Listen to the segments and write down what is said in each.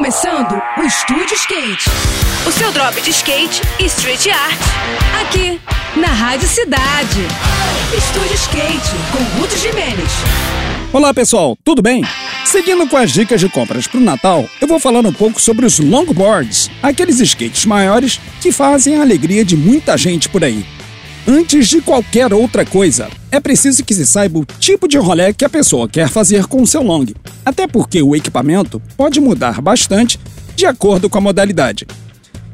começando o Estúdio Skate. O seu drop de skate e street art. Aqui, na Rádio Cidade. Estúdio Skate, com Ruth Jimenez. Olá pessoal, tudo bem? Seguindo com as dicas de compras para o Natal, eu vou falar um pouco sobre os longboards, aqueles skates maiores que fazem a alegria de muita gente por aí. Antes de qualquer outra coisa, é preciso que se saiba o tipo de rolê que a pessoa quer fazer com o seu long, até porque o equipamento pode mudar bastante de acordo com a modalidade.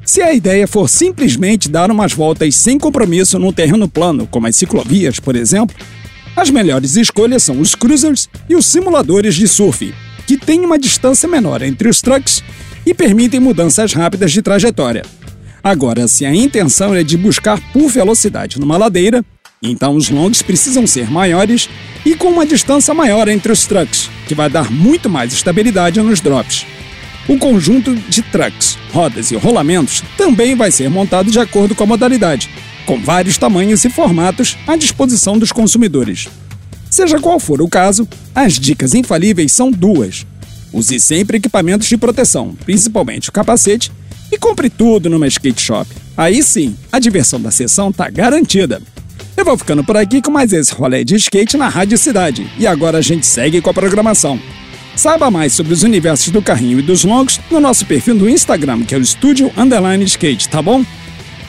Se a ideia for simplesmente dar umas voltas sem compromisso num terreno plano, como as ciclovias, por exemplo, as melhores escolhas são os cruisers e os simuladores de surf, que têm uma distância menor entre os trucks e permitem mudanças rápidas de trajetória. Agora, se a intenção é de buscar por velocidade numa ladeira, então os longs precisam ser maiores e com uma distância maior entre os trucks, que vai dar muito mais estabilidade nos drops. O conjunto de trucks, rodas e rolamentos também vai ser montado de acordo com a modalidade, com vários tamanhos e formatos à disposição dos consumidores. Seja qual for o caso, as dicas infalíveis são duas. Use sempre equipamentos de proteção, principalmente o capacete, e compre tudo numa skate shop. Aí sim, a diversão da sessão tá garantida. Eu vou ficando por aqui com mais esse rolê de skate na Rádio Cidade. E agora a gente segue com a programação. Saiba mais sobre os universos do carrinho e dos longos no nosso perfil do Instagram, que é o Estúdio Underline Skate, tá bom?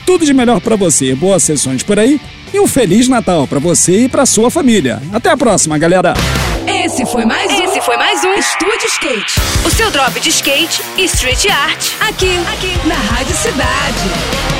Tudo de melhor para você, boas sessões por aí e um Feliz Natal para você e para sua família. Até a próxima, galera! Esse foi mais um. Esse foi mais um Estúdio Skate. Drop de skate e street art. Aqui, aqui, na Rádio Cidade.